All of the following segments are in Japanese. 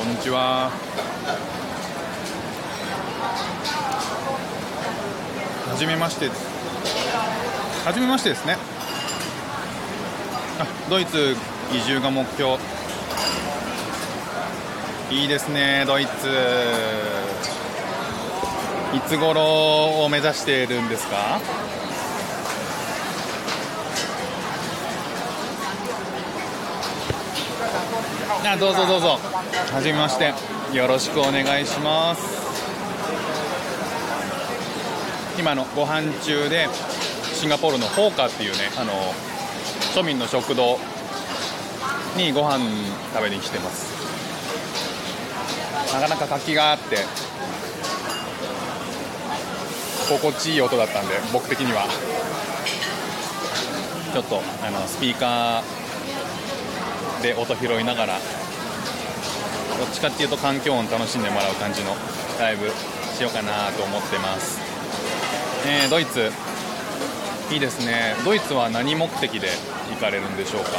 こんにちは。はじめまして。はじめましてですね。あドイツ移住が目標。いいですねドイツ。いつ頃を目指しているんですか？あどうぞどうぞ。はじめまして。よろしくお願いします。今のご飯中でシンガポールのホーカっていうねあの庶民の食堂にご飯食べに来てます。なかなか活気があって心地いい音だったんで僕的には。ちょっとあのスピーカーで音拾いながらどっちかっていうと環境音楽しんでもらう感じのライブしようかなと思ってます、えードイツ。いいですね。ドイツは何目的で行かれるんでしょうか？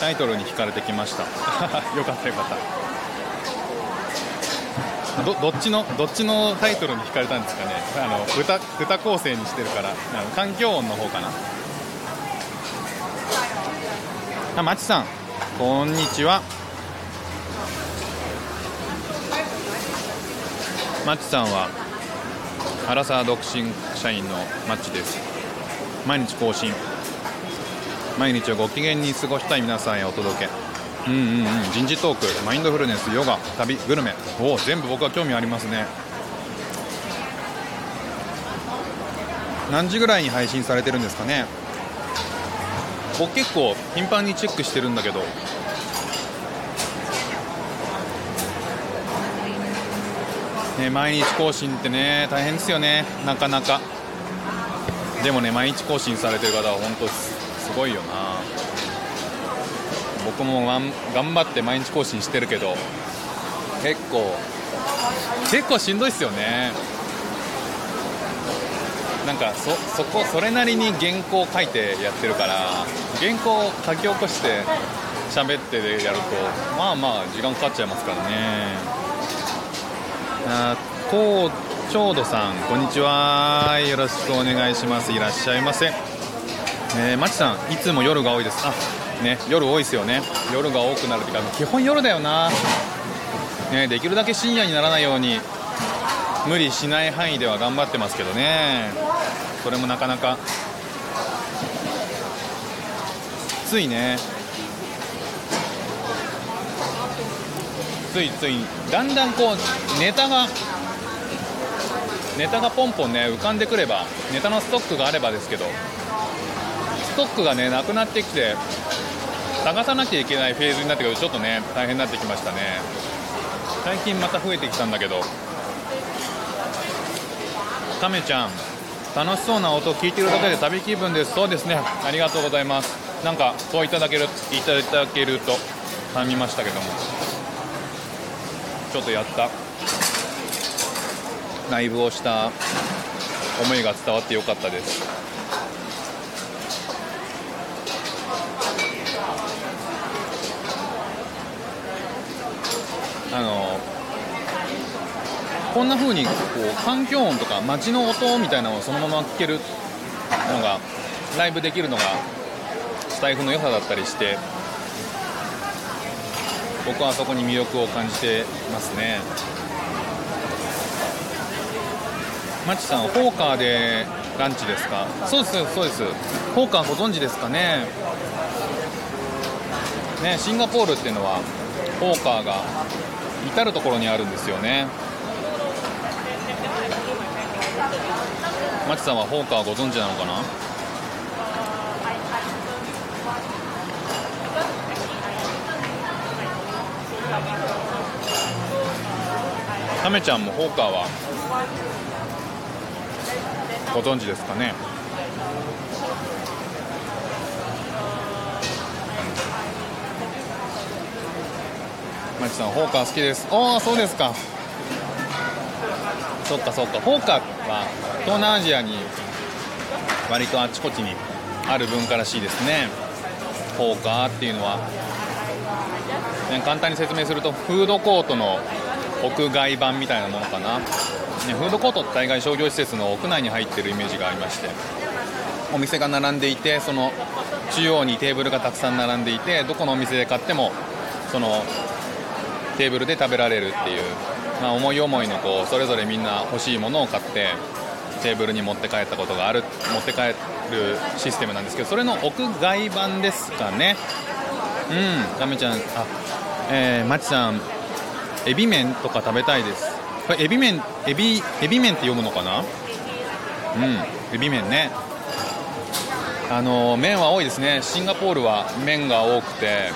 タイトルに惹かれてきました。よかったよかった。どどっちのどっちのタイトルに惹かれたんですかね。あの歌歌構成にしてるから。あの環境音の方かな。あまちさん。こんにちは。マッチさんはアラサー独身社員のマッチです。毎日更新。毎日をご機嫌に過ごしたい皆さんへお届け。うんうんうん。人事トークマインドフルネスヨガ旅グルメ。お全部僕は興味ありますね。何時ぐらいに配信されてるんですかね？僕結構頻繁にチェックしてるんだけど。ね、毎日更新ってね大変ですよね。なかなか。でもね毎日更新されてる方は本当すすごいよな。僕も頑張って毎日更新してるけど結構結構しんどいっすよね。なんかそそこそれなりに原稿書いてやってるから原稿を書き起こして喋ってでやるとまあまあ時間かかっちゃいますからね。あこうちょうどさんこんにちは。よろしくお願いします。いらっしゃいませ。ねまちさんいつも夜が多いです。あね夜多いですよね。夜が多くなるっていうか基本夜だよな。ねできるだけ深夜にならないように無理しない範囲では頑張ってますけどね。それもなかなか。ついね。ついついだんだんこうネタがネタがポンポンね浮かんでくればネタのストックがあればですけどストックがねなくなってきて探さなきゃいけないフェーズになってくるとちょっとね大変になってきましたね。最近また増えてきたんだけど。タメちゃん楽しそうな音を聞いてるだけで旅気分です。そうですね。ありがとうございます。なんかそういただけるいただけると感じましたけども。ちょっとやった。ライブをした思いが伝わってよかったです。あのこんな風にこう環境音とか街の音みたいなのをそのまま聞けるのがライブできるのがスタイフの良さだったりして僕はそこに魅力を感じてますね。マチさんホーカーでランチですか？そうですそうです。ホーカーご存知ですかね？ねシンガポールっていうのはホーカーが至る所にあるんですよね。マチさんはホーカーご存知なのかな？タメちゃんもホーカーはご存知ですかね？マチさんホーカー好きです。ああそうですか。そっかそっか。ホーカーは東南アジアに割とあちこちにある文化らしいですね。ポーカーっていうのは、ね、簡単に説明するとフードコートの屋外版みたいなものかな、ね、フードコートって大概商業施設の屋内に入ってるイメージがありましてお店が並んでいてその中央にテーブルがたくさん並んでいてどこのお店で買ってもそのテーブルで食べられるっていう、まあ、思い思いのこうそれぞれみんな欲しいものを買ってテーブルに持って帰ったことがある持って帰るシステムなんですけどそれの屋外版ですかね。うんガメちゃんあえー、マチさんエビ麺とか食べたいです。これエビ麺エビエビ麺って読むのかな？うんエビ麺ね。あの麺は多いですね。シンガポールは麺が多くて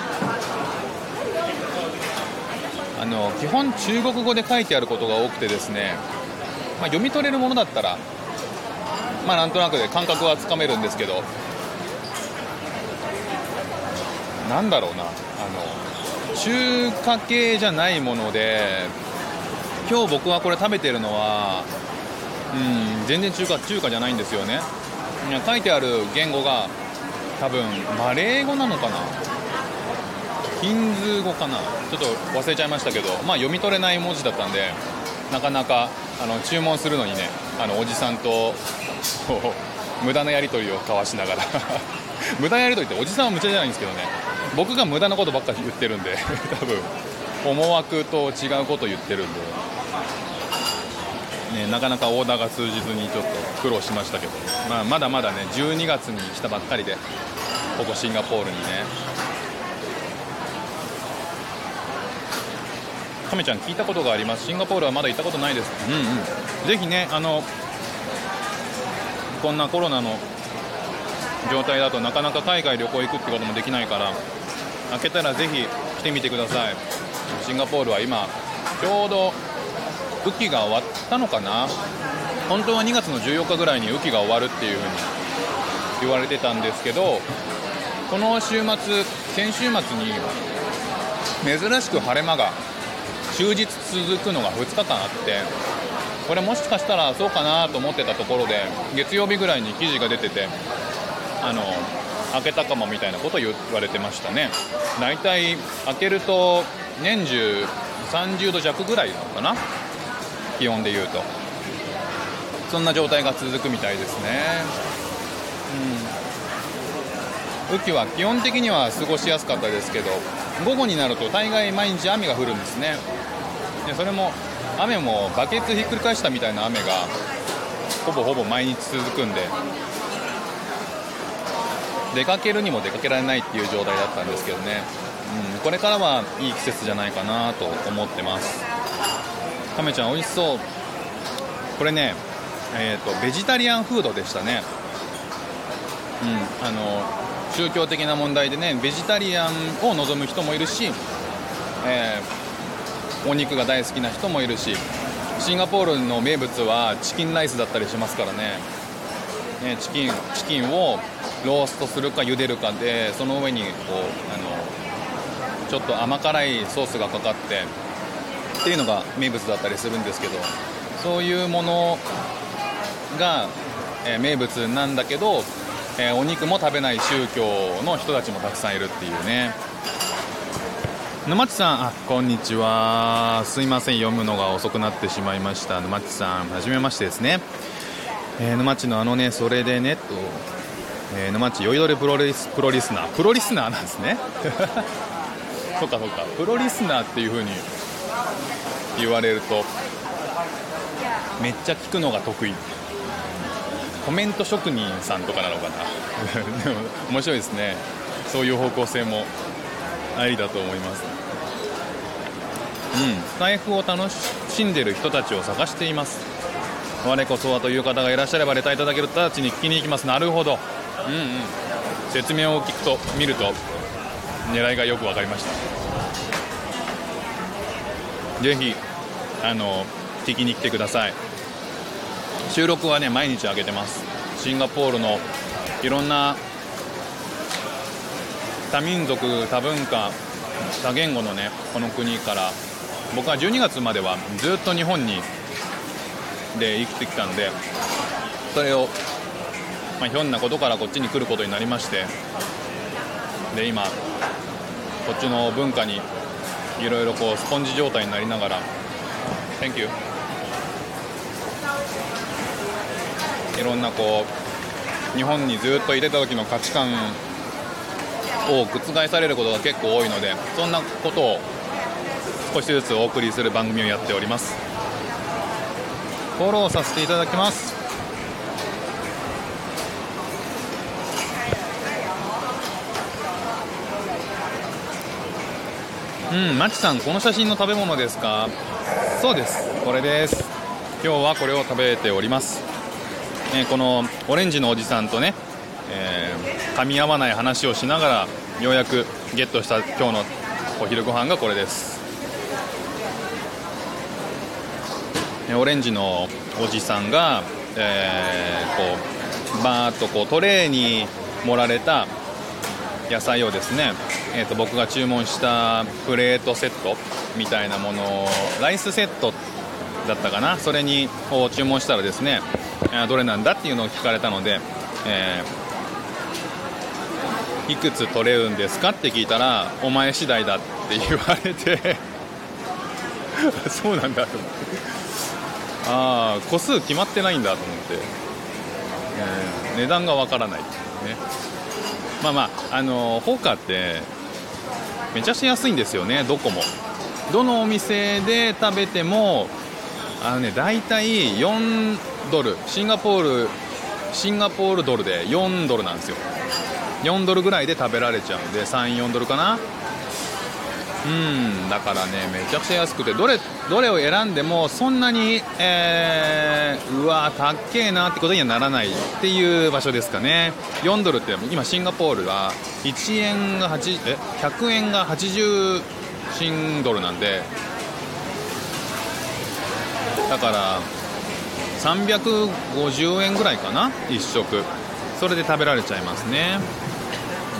あの基本中国語で書いてあることが多くてですね、まあ、読み取れるものだったらまあなんとなくで感覚はつかめるんですけどなんだろうなあの中華系じゃないもので今日僕はこれ食べてるのはうん全然中華中華じゃないんですよね。書いてある言語が多分マレー語なのかな。ヒンズー語かな？ちょっと忘れちゃいましたけど、まあ、読み取れない文字だったんでなかなかあの注文するのにねあのおじさんと無駄なやり取りを交わしながら。無駄なやり取りっておじさんは無茶じゃないんですけどね。僕が無駄なことばっかり言ってるんで 多分思惑と違うこと言ってるんで、ね、なかなかオーダーが通じずにちょっと苦労しましたけど、まあ、まだまだね12月に来たばっかりでここシンガポールにね。亀ちゃん聞いたことがあります。シンガポールはまだ行ったことないです。うんうん。ぜひねあのこんなコロナの状態だとなかなか海外旅行行くってこともできないから開けたらぜひ来てみてください。シンガポールは今ちょうど雨季が終わったのかな？本当は2月の14日ぐらいに雨季が終わるっていうふうに言われてたんですけどこの週末先週末に珍しく晴れ間が終日続くのが2日間あって。これもしかしたらそうかなと思ってたところで月曜日ぐらいに記事が出ててあの開けたかもみたいなことを言われてましたね。大体開けると年中30度弱ぐらいなのかな？気温でいうと。そんな状態が続くみたいですね。うん。雨季は基本的には過ごしやすかったですけど午後になると大概毎日雨が降るんですね。でそれも雨もバケツひっくり返したみたいな雨がほぼほぼ毎日続くんで出かけるにも出かけられないっていう状態だったんですけどね、うん、これからはいい季節じゃないかなと思ってます。亀ちゃん美味しそう。これねえーと、ベジタリアンフードでしたね。うんあの宗教的な問題でねベジタリアンを望む人もいるし、えーお肉が大好きな人もいるしシンガポールの名物はチキンライスだったりしますからね。ねチキンチキンをローストするか茹でるかでその上にこうあのちょっと甘辛いソースがかかってっていうのが名物だったりするんですけどそういうものが、えー、名物なんだけど、えー、お肉も食べない宗教の人たちもたくさんいるっていうね。沼地さんあこんにちは。すいません。読むのが遅くなってしまいました。沼地さんはじめましてですね、えー、沼地のあのねそれでねと、えー、沼地酔いどれプロリスプロリスナー。プロリスナーなんですね。そっかそっか。プロリスナーっていう風に言われるとめっちゃ聞くのが得意。コメント職人さんとかなのかな。面白いですね。そういう方向性もありだと思います。うん。スタイフを楽しんでる人たちを探しています。我こそはという方がいらっしゃればレターいただける人たちに聞きに行きます。なるほど。うんうん。説明を聞くと見ると狙いがよく分かりました。ぜひあの聞きに来てください。収録はね毎日上げてます。シンガポールのいろんな多民族多文化多言語のねこの国から僕は12月まではずっと日本にで生きてきたんでそれをまあ、ひょんなことからこっちに来ることになりましてで今こっちの文化にいろいろこうスポンジ状態になりながら Thank you いろんなこう日本にずっといてた時の価値観を覆されることが結構多いのでそんなことを少しずつお送りする番組をやっております。フォローさせていただきます。うんマチさんこの写真の食べ物ですか？そうです。これです。今日はこれを食べております。ね、このオレンジのおじさんとね、えー、噛み合わない話をしながらようやくゲットした今日のお昼ご飯がこれです。オレンジのおじさんが、えー、こうバーッとこうトレーに盛られた野菜をですね、えー、と僕が注文したプレートセットみたいなものをライスセットだったかな。それにを注文したらですねどれなんだっていうのを聞かれたので、えー、いくつ取れるんですかって聞いたらお前次第だって言われて そうなんだと思って。ああ個数決まってないんだと思って、えー、値段がわからないっていうね。まあまああのー、ホーカーってめちゃくちゃ安いんですよねどこも。どのお店で食べてもあのね大体4ドル。シンガポールシンガポールドルで4ドルなんですよ。4ドルぐらいで食べられちゃうんで34ドルかな。うんだからねめちゃくちゃ安くて。どれどれを選んでもそんなに、えー、うわたっけえなってことにはならないっていう場所ですかね。4ドルって今シンガポールは1円が8え100円が80シンドルなんでだから350円ぐらいかな？1食。それで食べられちゃいますね。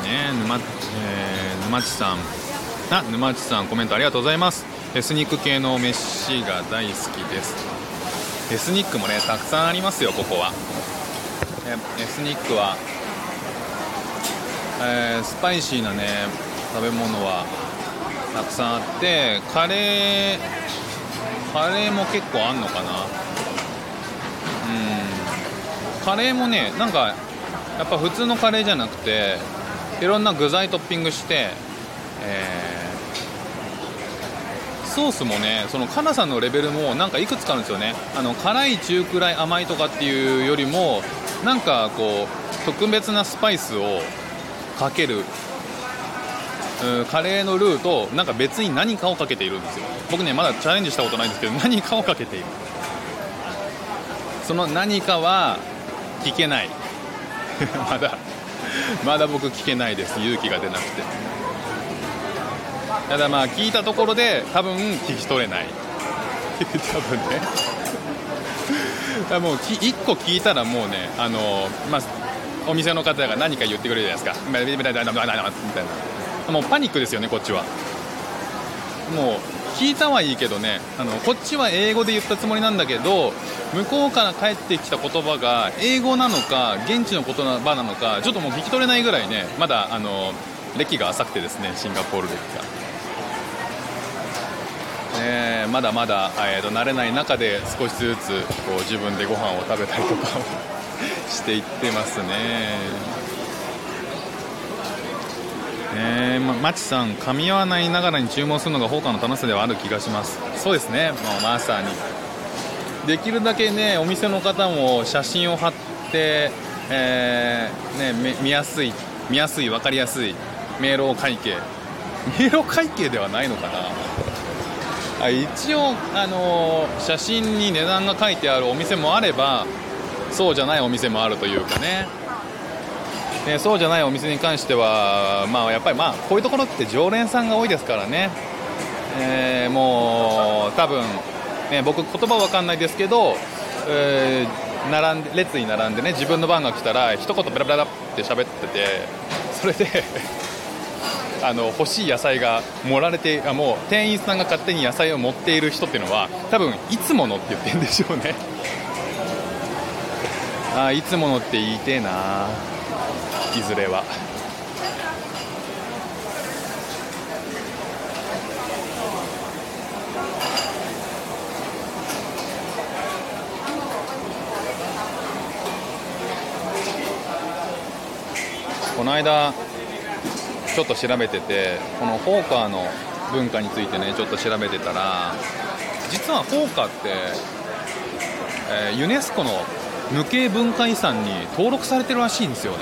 ね沼,、えー、沼地さん。あ沼地さんコメントありがとうございます。エスニック系の飯が大好きです。エスニックもねたくさんありますよここは。エスニックは、えー、スパイシーなね食べ物はたくさんあってカレーカレーも結構あんのかな？うん。カレーもねなんかやっぱ普通のカレーじゃなくていろんな具材トッピングして、えー、ソースもねその辛さのレベルもなんかいくつかあるんですよね。あの辛い中くらい甘いとかっていうよりもなんかこう特別なスパイスをかけるカレーのルーとなんか別に何かをかけているんですよ。僕ねまだチャレンジしたことないんですけど何かをかけている。その何かは聞けない。まだまだ僕聞けないです。勇気が出なくて。ただまあ聞いたところで多分聞き取れない。多分ね。もう1個聞いたらもうねあのまあお店の方が何か言ってくれるじゃないですか。みたいな。もうパニックですよねこっちはもう聞いたはいいけどねあのこっちは英語で言ったつもりなんだけど向こうから返ってきた言葉が英語なのか現地の言葉なのかちょっともう聞き取れないぐらいねまだあの歴が浅くてですねシンガポール歴が。えー、まだまだ、えーと、慣れない中で少しずつこう自分でご飯を食べたりとか していってますね。えー、ま、マチさん、噛み合わないながらに注文するのが放課の楽しさではある気がします。そうですね、もうまさに。できるだけね、お店の方も写真を貼って、えー、ね、見やすい、見やすい、分かりやすい、メールを会計。メール会計ではないのかな。あ一応、あのー、写真に値段が書いてあるお店もあれば、そうじゃないお店もあるというかね。ね、そうじゃないお店に関しては、まあ、やっぱりまあこういうところって常連さんが多いですからね、えー、もう多分、ね、僕、言葉わかんないですけど、えー、並んで列に並んでね自分の番が来たら一言ベラベラって喋っててそれで あの欲しい野菜が盛られてあもう店員さんが勝手に野菜を持っている人っていうのは多分いつものって言ってるんでしょうね。あいつものって言いてえないずれは。この間ちょっと調べててこのホーカーの文化についてねちょっと調べてたら実はホーカーって、えーユネスコの無形文化遺産に登録されてるらしいんですよね。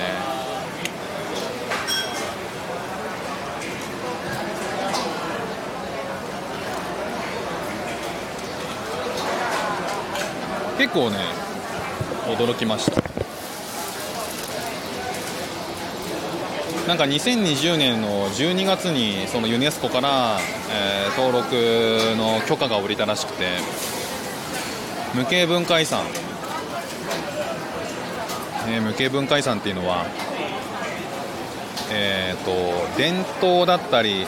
結構ね驚きました。なんか2020年の12月にそのユネスコから、えー登録の許可が下りたらしくて無形文化遺産、えー無形文化遺産っていうのは、えー、と伝統だったり、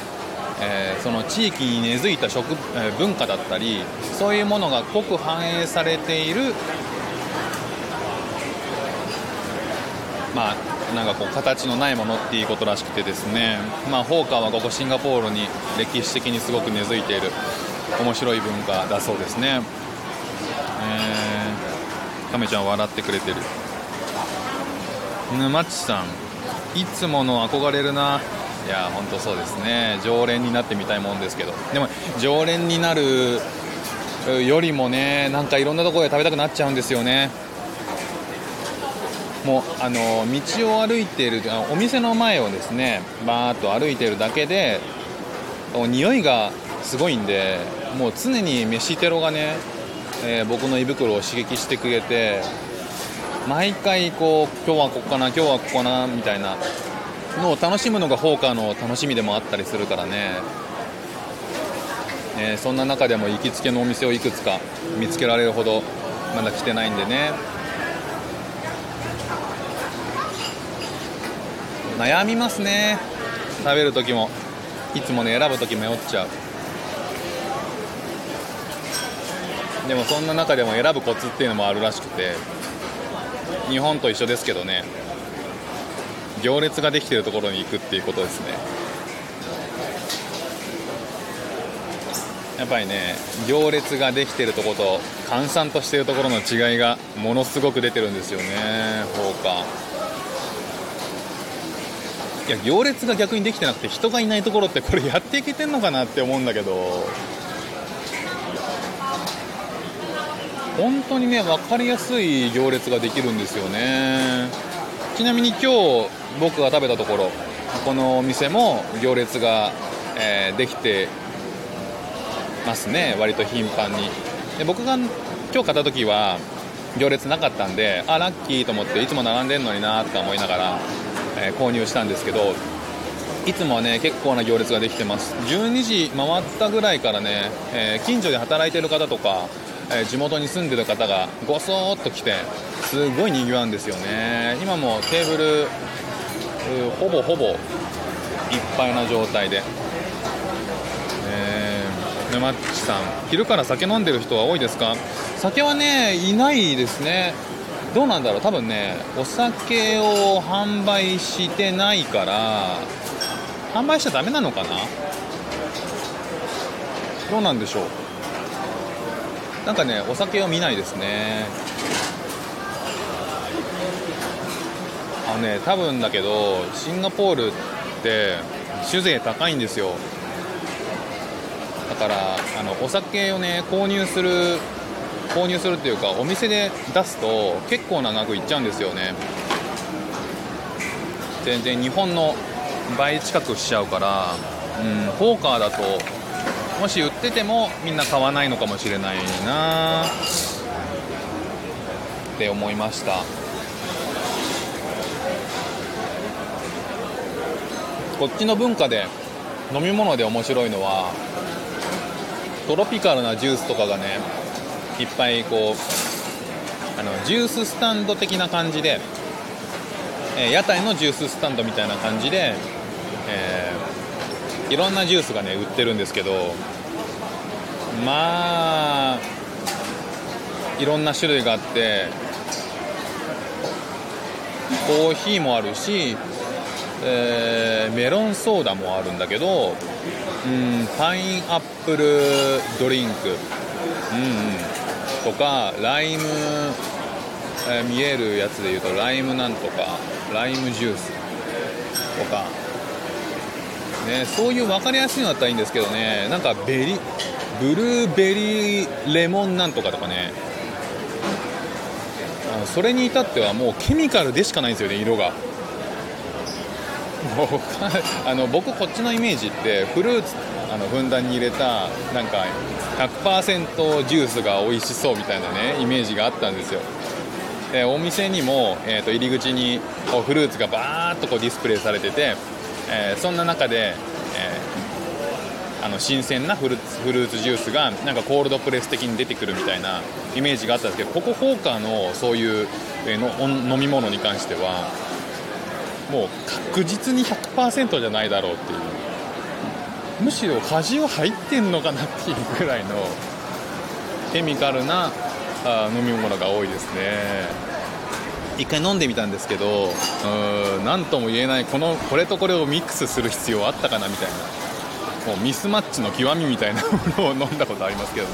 えーその地域に根付いた食、えー文化だったりそういうものが濃く反映されているまあ、なんかこう形のないものっていうことらしくてですね、まあ、ホーカーはここシンガポールに歴史的にすごく根付いている面白い文化だそうですね、えー、亀ちゃん笑ってくれてる。沼地さんいつもの憧れるな。いや本当そうですね。常連になってみたいもんですけど。でも常連になるよりもねなんかいろんなところで食べたくなっちゃうんですよね。もうあの道を歩いているお店の前をですねバーっと歩いているだけで匂いがすごいんでもう常に飯テロがね、えー僕の胃袋を刺激してくれて毎回こう今日はここかな今日はここかなみたいなのを楽しむのがホーカーの楽しみでもあったりするからね。えーそんな中でも行きつけのお店をいくつか見つけられるほどまだ来てないんでね。悩みますね。食べる時もいつもね選ぶ時迷っちゃう。でもそんな中でも選ぶコツっていうのもあるらしくて。日本と一緒ですけどね。行列ができてるところに行くっていうことですね。やっぱりね行列ができてるところと閑散としてるところの違いがものすごく出てるんですよね。放火。いや行列が逆にできてなくて人がいないところってこれやっていけてんのかなって思うんだけど。本当にね分かりやすい行列ができるんですよね。ちなみに今日僕が食べたところこのお店も行列が、えーできてますね。割と頻繁に。で僕が今日買った時は行列なかったんであラッキーと思っていつも並んでんのになとか思いながら、えー購入したんですけどいつもはね結構な行列ができてます。12時回ったぐらいからね、えー近所で働いてる方とか、えー地元に住んでる方がごそーっと来てすごい賑わうんですよね。今もテーブルほぼほぼいっぱいな状態で。えー、沼っちさん。昼から酒飲んでる人は多いですか？酒はねいないですね。どうなんだろう？多分ねお酒を販売してないから販売しちゃダメなのかな？どうなんでしょう？なんかねお酒を見ないですね。あのね多分だけどシンガポールって酒税高いんですよ。だからあのお酒をね購入する購入するっていうかお店で出すと結構な額いっちゃうんですよね。全然日本の倍近くしちゃうから、うん、ポーカーだともし売っててもみんな買わないのかもしれないな。って思いました。こっちの文化で飲み物で面白いのはトロピカルなジュースとかがねいっぱいこうあのジューススタンド的な感じで、えー屋台のジューススタンドみたいな感じで、えーいろんなジュースがね売ってるんですけどまあいろんな種類があってコーヒーもあるし、えーメロンソーダもあるんだけどうんパインアップルドリンク、うんうん、とかライム、えー見えるやつでいうとライムなんとかライムジュースとか、ね、そういう分かりやすいのだったらいいんですけどね。なんかベリブルーベリーレモンなんとかとかね。それに至ってはもうケミカルでしかないんですよね色が。もう あの僕こっちのイメージってフルーツあのふんだんに入れたなんか100%ジュースが美味しそうみたいなねイメージがあったんですよ。でお店にも、えー、と入り口にこうフルーツがバーッとこうディスプレイされてて、えーそんな中で、えーあの新鮮なフルーツフルーツジュースがなんかコールドプレス的に出てくるみたいなイメージがあったんですけどここホーカーのそういう、えーの飲み物に関してはもう確実に100%じゃないだろうっていうむしろ果汁入ってんのかなっていうぐらいのケミカルなあ飲み物が多いですね。一回飲んでみたんですけどうん何とも言えないこのこれとこれをミックスする必要あったかなみたいな。もうミスマッチの極みみたいな ものを飲んだことありますけどね、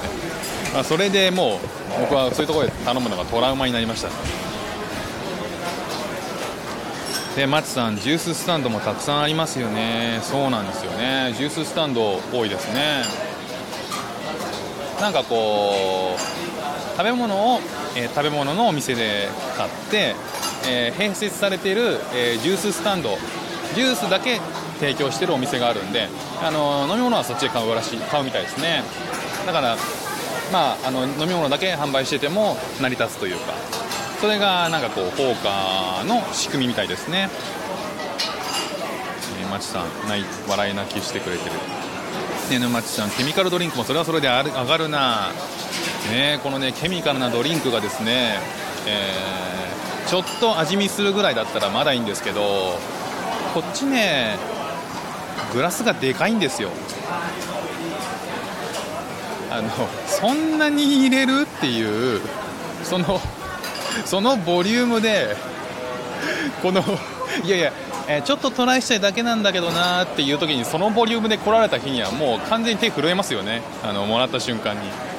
まあ、それでもう僕はそういうところで頼むのがトラウマになりましたでマチさんジューススタンドもたくさんありますよね。そうなんですよね。ジューススタンド多いですね。なんかこう食べ物を、え食べ物のお店で買って、え併設されている、えジューススタンドジュースだけ提供してるお店があるんで、あの飲み物はそっちで買うらしい買うみたいですね。だからまああの飲み物だけ販売してても成り立つというかそれがなんかこうフォーカーの仕組みみたいですね。えーマチさんない笑い泣きしてくれてる。ね沼地さんケミカルドリンクもそれはそれで上がるな。ねこのねケミカルなドリンクがですね、えーちょっと味見するぐらいだったらまだいいんですけどこっちねグラスがでかいんですよ。あのそんなに入れるっていうそのそのボリュームでこのいやいや、えちょっとトライしたいだけなんだけどなーっていう時にそのボリュームで来られた日にはもう完全に手震えますよね。あのもらった瞬間に。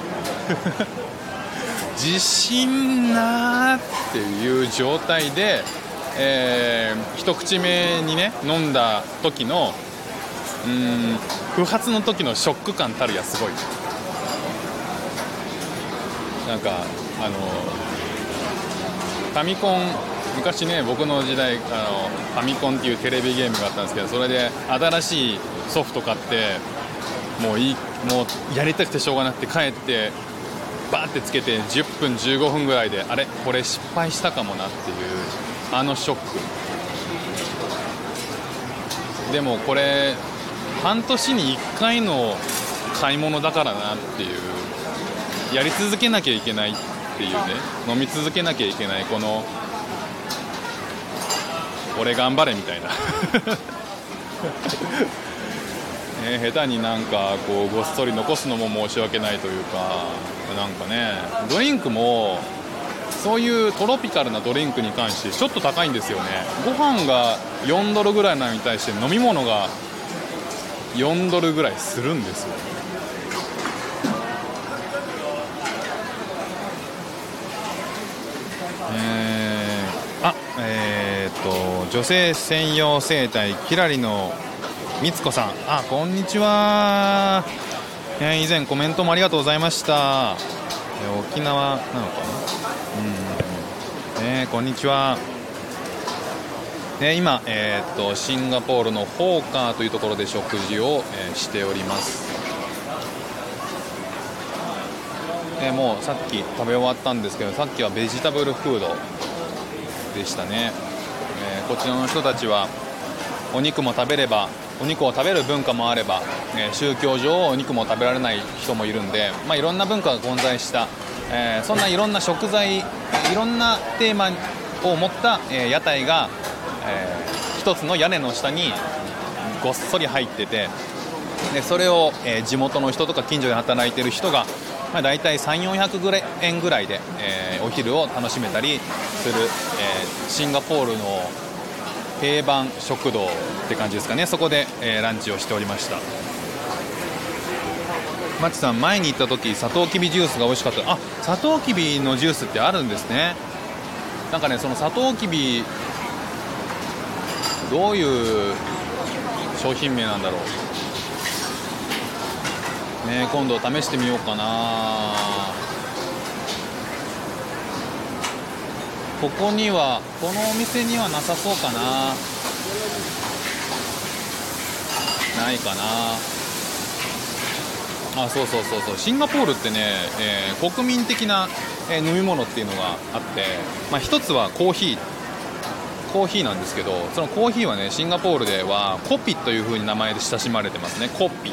自信なーっていう状態で、えー一口目にね飲んだ時のうん不発の時のショック感たるやすごい。なんかあのファミコン昔ね僕の時代あのファミコンっていうテレビゲームがあったんですけどそれで新しいソフト買ってもういいもうやりたくてしょうがなくて帰ってバーってつけて10分15分ぐらいであれこれ失敗したかもなっていうあのショック。でもこれ半年に1回の買い物だからなっていう。やり続けなきゃいけないっていうね。飲み続けなきゃいけないこの俺頑張れみたいな。ね、下手になんかこうごっそり残すのも申し訳ないというか。なんかねドリンクもそういうトロピカルなドリンクに関してちょっと高いんですよね。ご飯が4ドルぐらいなのに対して飲み物が4ドルぐらいするんですよ。えーあえー、っと女性専用整体キラリのみつこさん。あこんにちは、えー以前コメントもありがとうございました、えー沖縄なのかな？うんねこんにちは。ね今、えーっとシンガポールのホーカーというところで食事を、えーしております。えーもうさっき食べ終わったんですけどさっきはベジタブルフードでしたね、えーこちらの人たちはお肉も食べればお肉を食べる文化もあれば、え宗教上お肉も食べられない人もいるんで、まあ、いろんな文化が混在した、えーそんないろんな食材いろんなテーマを持った、え屋台が、えー一つの屋根の下にごっそり入っててでそれを、え地元の人とか近所で働いてる人が、まあ、大体3400円ぐらいで、え、お昼を楽しめたりする、え、シンガポールの定番食堂って感じですかね。そこで、えー、ランチをしておりました。マチさん前に行った時サトウキビジュースが美味しかった。あサトウキビのジュースってあるんですね。なんかねそのサトウキビどういう商品名なんだろう。ね今度試してみようかな。ここにはこのお店にはなさそうかな。ないかな。あそうそうそうそう。シンガポールってね、えー、国民的な、え、飲み物っていうのがあって、まあ、一つはコーヒー。コーヒーなんですけどそのコーヒーはねシンガポールではコピという風に名前で親しまれてますね。コピ。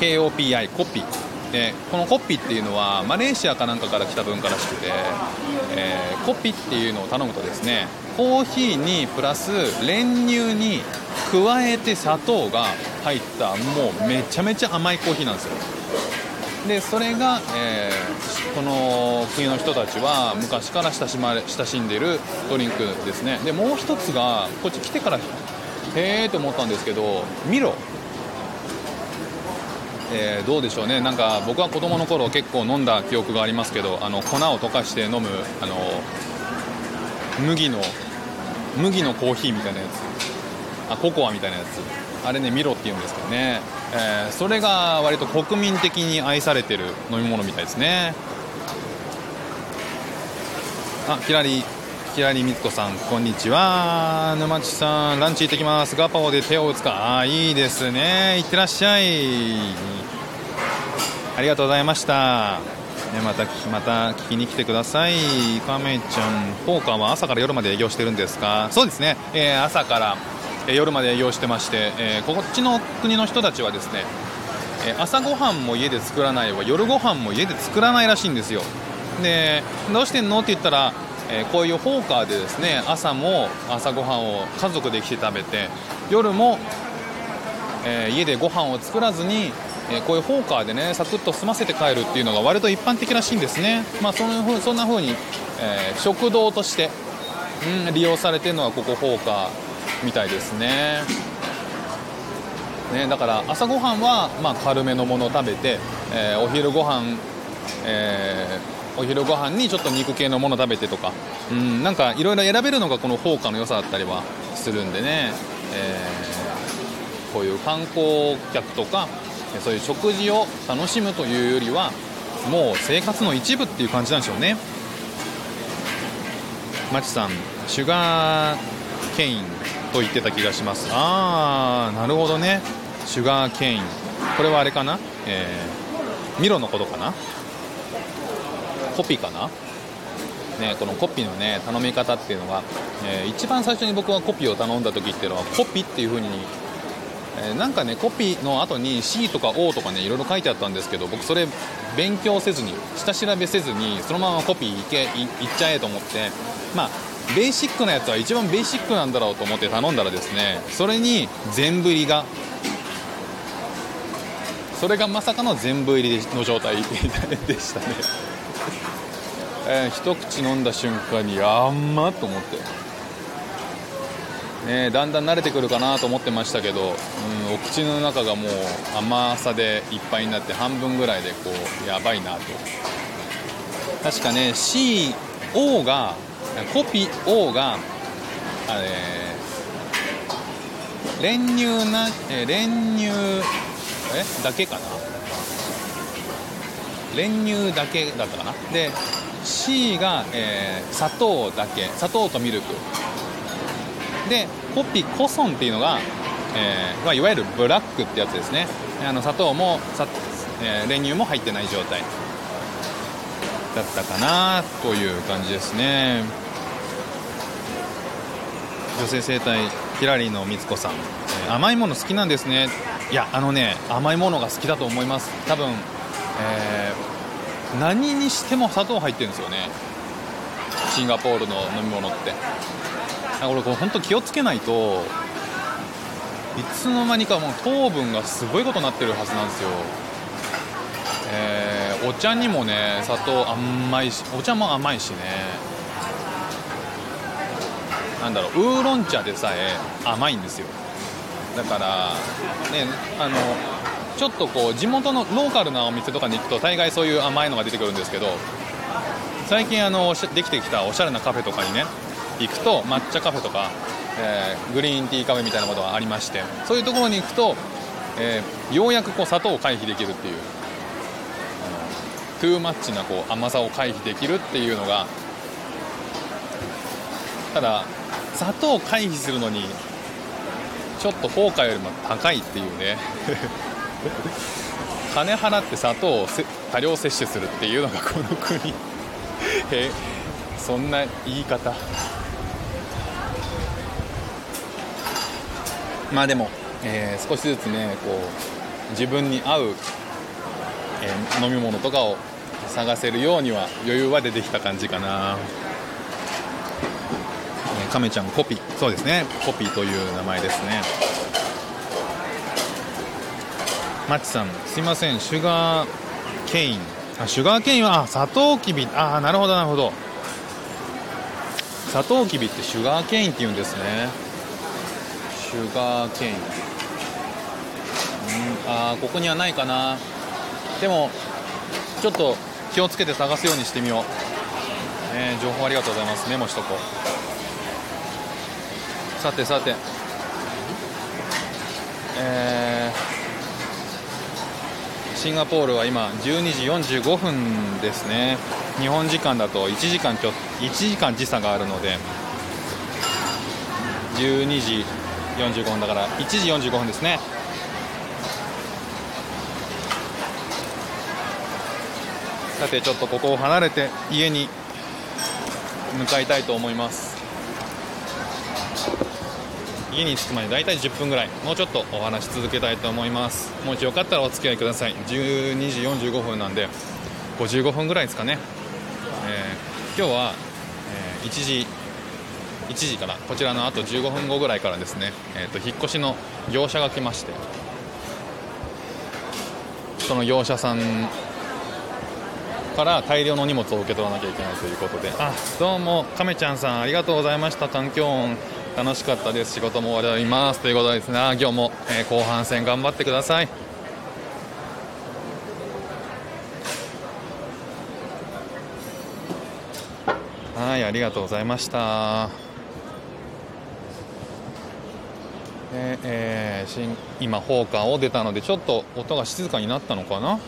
KOPI コピ。でこのコッピっていうのはマレーシアかなんかから来た文化らしくて、えー、コッピっていうのを頼むとですねコーヒーにプラス練乳に加えて砂糖が入ったもうめちゃめちゃ甘いコーヒーなんですよ。でそれが、えー、この国の人たちは昔から親しまれ親しんでるドリンクですね。でもう一つがこっち来てからへえと思ったんですけどミロ。えー、どうでしょうね、なんか僕は子供の頃結構飲んだ記憶がありますけど、あの粉を溶かして飲むあの麦の麦のコーヒーみたいなやつ、あココアみたいなやつ、あれね、ミロって言うんですけどね、えー、それが割と国民的に愛されてる飲み物みたいですね。あ、キラリキラリみつこさん、こんにちは。沼地さん、ランチ行ってきます。ガパオで手を打つか。あ、いいですね。いってらっしゃい。ありがとうございました。ね、またまた聞きに来てください。亀ちゃん、ポーカーは朝から夜まで営業してるんですか？そうですね、えー、朝から、えー、夜まで営業してまして、えー、こっちの国の人たちはですね、え朝ごはんも家で作らないわ、夜ご飯も家で作らないらしいんですよ。で、どうしてんの？って言ったら、えこういうホーカーでですね、朝も朝ごはんを家族で来て食べて、夜も、え家でご飯を作らずにえ、こういうホーカーでねサクッと済ませて帰るっていうのが割と一般的らしいんですね、まあ、そのふそんな風に、えー、食堂として、うん、利用されてるのはここホーカーみたいですね。ねだから朝ごはんは、まあ、軽めのものを食べて、えー、お昼ご飯、えー、お昼ご飯にちょっと肉系のもの食べてとか、うん、なんかいろいろ選べるのがこのホーカの良さだったりはするんでね、えー、こういう観光客とかそういう食事を楽しむというよりはもう生活の一部っていう感じなんでしょうね。マチさんシュガーケインと言ってた気がします。ああなるほどね。シュガーケイン。これはあれかな、えー、ミロのことかな？コピーかな？ね、このコピーのね頼み方っていうのが、えー、一番最初に僕はコピーを頼んだ時っていうのはコピーっていう風にえー、なんかねコピーの後に C とか O とかねいろいろ書いてあったんですけど僕それ勉強せずに下調べせずにそのままコピーいけいっちゃえと思って。まあベーシックなやつは一番ベーシックなんだろうと思って頼んだらですねそれに全部入りがそれがまさかの全部入りの状態 でしたね、えー、一口飲んだ瞬間にあんまと思って。ね、だんだん慣れてくるかなと思ってましたけど、うん、お口の中がもう甘さでいっぱいになって半分ぐらいでこうやばいなと。確かね CO がコピー O があれ練乳な、え練乳えだけかな。練乳だけだったかな。で C が、えー、砂糖だけ砂糖とミルク。でコピコソンっていうのが、えーまあ、いわゆるブラックってやつですね。あの砂糖もさ、えー、練乳も入ってない状態。だったかなという感じですね。女性生態ヒラリーのみつこさん、え、甘いもの好きなんですね。いやあのね甘いものが好きだと思います。多分、えー、何にしても砂糖入ってるんですよね。シンガポールの飲み物って。俺これ本当気をつけないといつの間にかもう糖分がすごいことになってるはずなんですよ、えー、お茶にもね砂糖甘いしお茶も甘いしね。なんだろうウーロン茶でさえ甘いんですよ。だからねあのちょっとこう地元のローカルなお店とかに行くと大概そういう甘いのが出てくるんですけど最近あのできてきたおしゃれなカフェとかにね行くと抹茶カフェとか、えー、グリーンティーカフェみたいなことがありましてそういうところに行くと、えー、ようやくこう砂糖を回避できるっていうトゥーマッチなこう甘さを回避できるっていうのがただ砂糖を回避するのにちょっとフォーカーよりも高いっていうね。金払って砂糖を多量摂取するっていうのがこの国。えそんな言い方。まあでも、えー、少しずつねこう自分に合う、えー、飲み物とかを探せるようには余裕は出てきた感じかな、えー、亀ちゃんコピそうですね。コピーという名前ですね。マッチさんすいません。シュガーケイン。あシュガーケインはあサトウキビ。ああなるほどなるほど。サトウキビってシュガーケインって言うんですね。シュガーケイン。うんあここにはないかな。でもちょっと気をつけて探すようにしてみよう、えー、情報ありがとうございます。メモしとこう。さてさて。えー、シンガポールは今12時45分ですね。日本時間だと1時間ちょ1時間時差があるので12時45分だから1時45分ですね。さてちょっとここを離れて家に向かいたいと思います。家に着くまで大体10分ぐらいもうちょっとお話し続けたいと思います。もしよかったらお付き合いください。12時45分なんで55分ぐらいですかね、えー、今日は、えー、1時1時からこちらのあと15分後ぐらいからですね、えーと、引っ越しの業者が来ましてその業者さんから大量の荷物を受け取らなきゃいけないということで。あ。どうも亀ちゃんさんありがとうございました。環境音楽しかったです。仕事も終わります。ということですね。今日も、えー、後半戦頑張ってください。はいありがとうございました。ええー、今、ホーカーを出たのでちょっと音が静かになったのかな、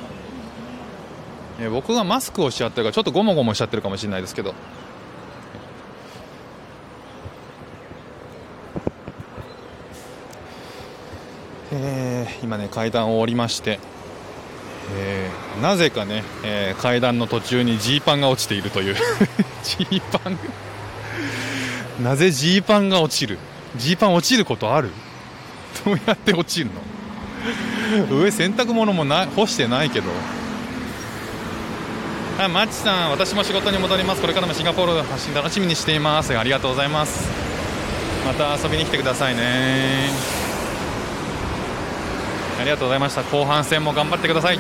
えー、僕がマスクをしちゃってるからちょっとゴモゴモしちゃってるかもしれないですけど。今ね階段を降りまして、えー、なぜかね、えー、階段の途中にジーパンが落ちているという。ジーパンなぜジーパンが落ちる？ジーパン落ちることある？どうやって落ちるの？上洗濯物もな干してないけど。あマッチさん私も仕事に戻ります。これからもシンガポールの発信楽しみにしています。ありがとうございます。また遊びに来てくださいね。ありがとうございました。後半戦も頑張ってください。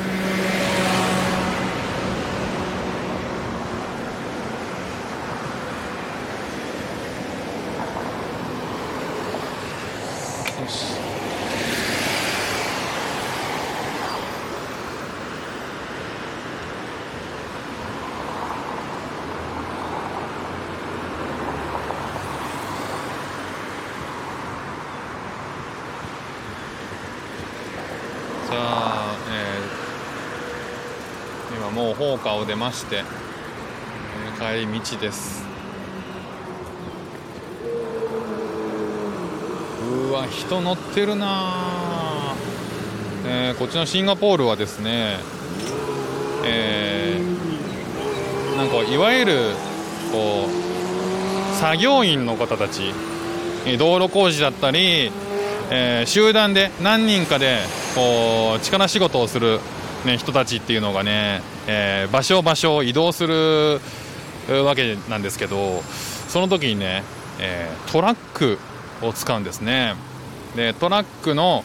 高架を出まして、え帰り道です。うわ人乗ってるな。えー、こっちのシンガポールはですねえー、なんかいわゆるこう作業員の方たち道路工事だったり、えー、集団で何人かでこう力仕事をする、ね、人たちっていうのがねえー、場所場所を移動するわけなんですけどその時にね、えー、トラックを使うんですね。でトラックの、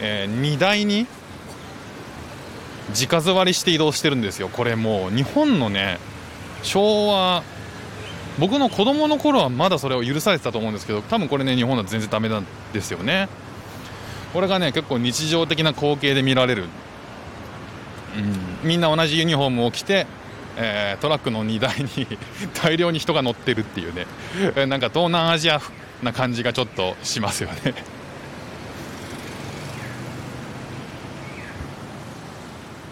えー、荷台に直座りして移動してるんですよ。これもう日本のね昭和僕の子供の頃はまだそれを許されてたと思うんですけど多分これね日本だと全然ダメなんですよね。これがね結構日常的な光景で見られる、うん、みんな同じユニフォームを着て、えー、トラックの荷台に 大量に人が乗ってるっていうね。なんか東南アジアな感じがちょっとしますよね。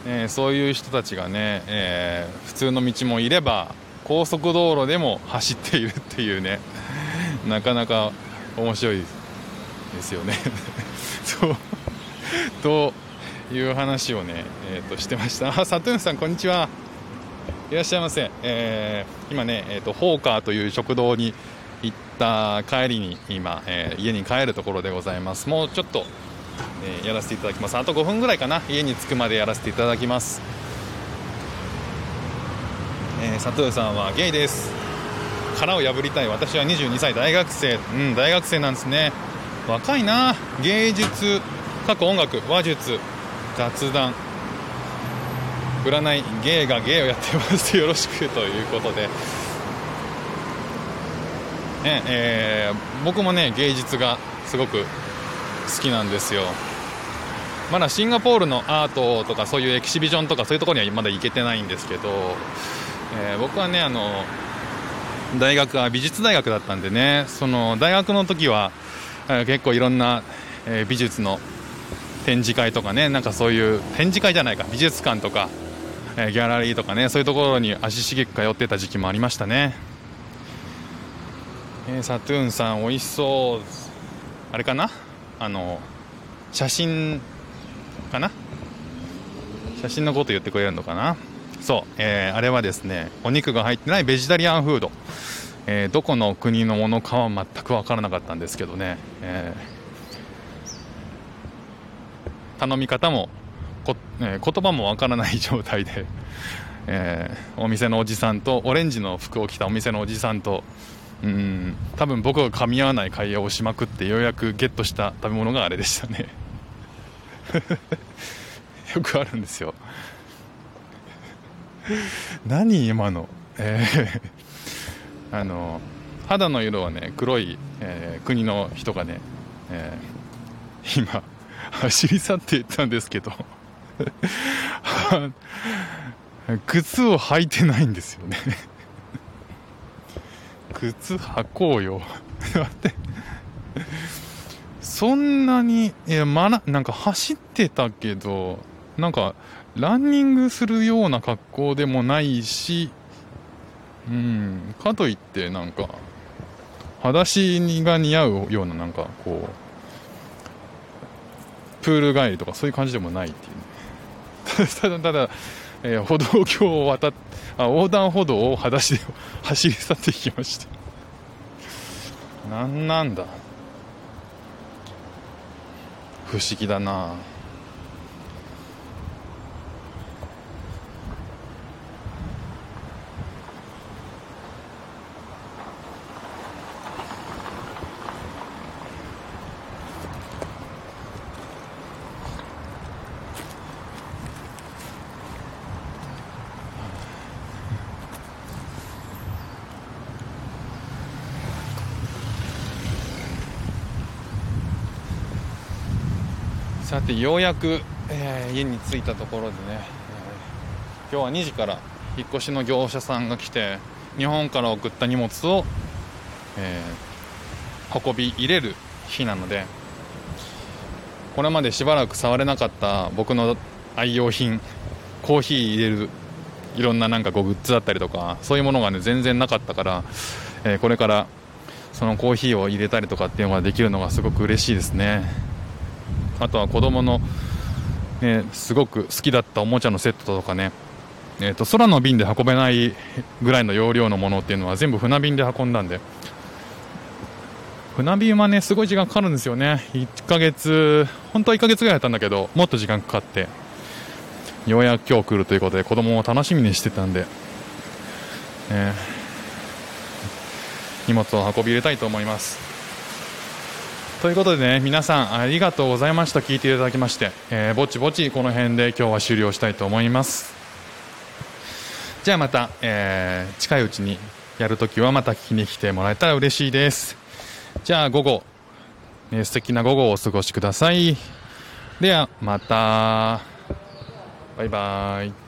えー、そういう人たちがね、えー、普通の道もいれば高速道路でも走っているっていうね。なかなか面白いですよね。そう。という話をね、えーと、してました。あ サトゥーンさんこんにちは。いらっしゃいませ、えー、今ね、えーと、ホーカーという食堂に行った帰りに今、えー、家に帰るところでございます。もうちょっとえー、やらせていただきます。あと5分ぐらいかな。家に着くまでやらせていただきます、えー、佐藤さんはゲイです。殻を破りたい。私は22歳。大学生。うん大学生なんですね。若いな。芸術。過去音楽。話術。雑談。占い芸が芸をやってます。よろしくということで、ねえー、僕もね芸術がすごく好きなんですよ。まだシンガポールのアートとかそういうエキシビジョンとかそういうところにはまだ行けてないんですけど、えー、僕はねあの大学は美術大学だったんでねその大学の時は、結構いろんな、美術の展示会とかねなんかそういう展示会じゃないか美術館とか、えギャラリーとかねそういうところに足しげく通ってた時期もありましたね、えサトゥーンさん美味しそう。あれかな？あの写真かな？写真のこと言ってくれるのかな？そう、えー、あれはですねお肉が入ってないベジタリアンフード、えー、どこの国のものかは全く分からなかったんですけどね、えー、頼み方もこ、え言葉も分からない状態で、えお店のおじさんとオレンジの服を着たお店のおじさんとうん多分僕が噛み合わない会話をしまくってようやくゲットした食べ物があれでしたね。よくあるんですよ。何今の？えー、あの肌の色はね黒い、えー、国の人がね、えー、今走り去っていったんですけど。靴を履いてないんですよね。靴履こうよ。待って。そんなにいやまななんか走ってたけどなんかランニングするような格好でもないしうんかといってなんか裸足が似合うようななんかこうプール帰りとかそういう感じでもないっていう、ね、ただただ、えー、歩道橋を渡っあ横断歩道を裸足で 走り去っていきました。何なんだ。不思議だな。さてようやく、えー、家に着いたところでね、えー、今日は2時から引っ越しの業者さんが来て日本から送った荷物を、えー、運び入れる日なのでこれまでしばらく触れなかった僕の愛用品コーヒー入れるいろんななんかこうグッズだったりとかそういうものがね全然なかったから、えー、これからそのコーヒーを入れたりとかっていうのができるのがすごく嬉しいですね。あとは子供の、ね、すごく好きだったおもちゃのセットとかね、えーと、空の便で運べないぐらいの容量のものっていうのは全部船便で運んだんで。船便はねすごい時間かかるんですよね。1ヶ月本当は1ヶ月ぐらいやったんだけどもっと時間かかって。ようやく今日来るということで子供も楽しみにしてたんで、え、荷物を運び入れたいと思います。ということでね皆さんありがとうございました。聞いていただきまして、えーぼちぼちこの辺で今日は終了したいと思います。じゃあまた、えー近いうちにやるときはまた聞きに来てもらえたら嬉しいです。じゃあ午後、えー素敵な午後をお過ごしください。ではまた。バイバイ。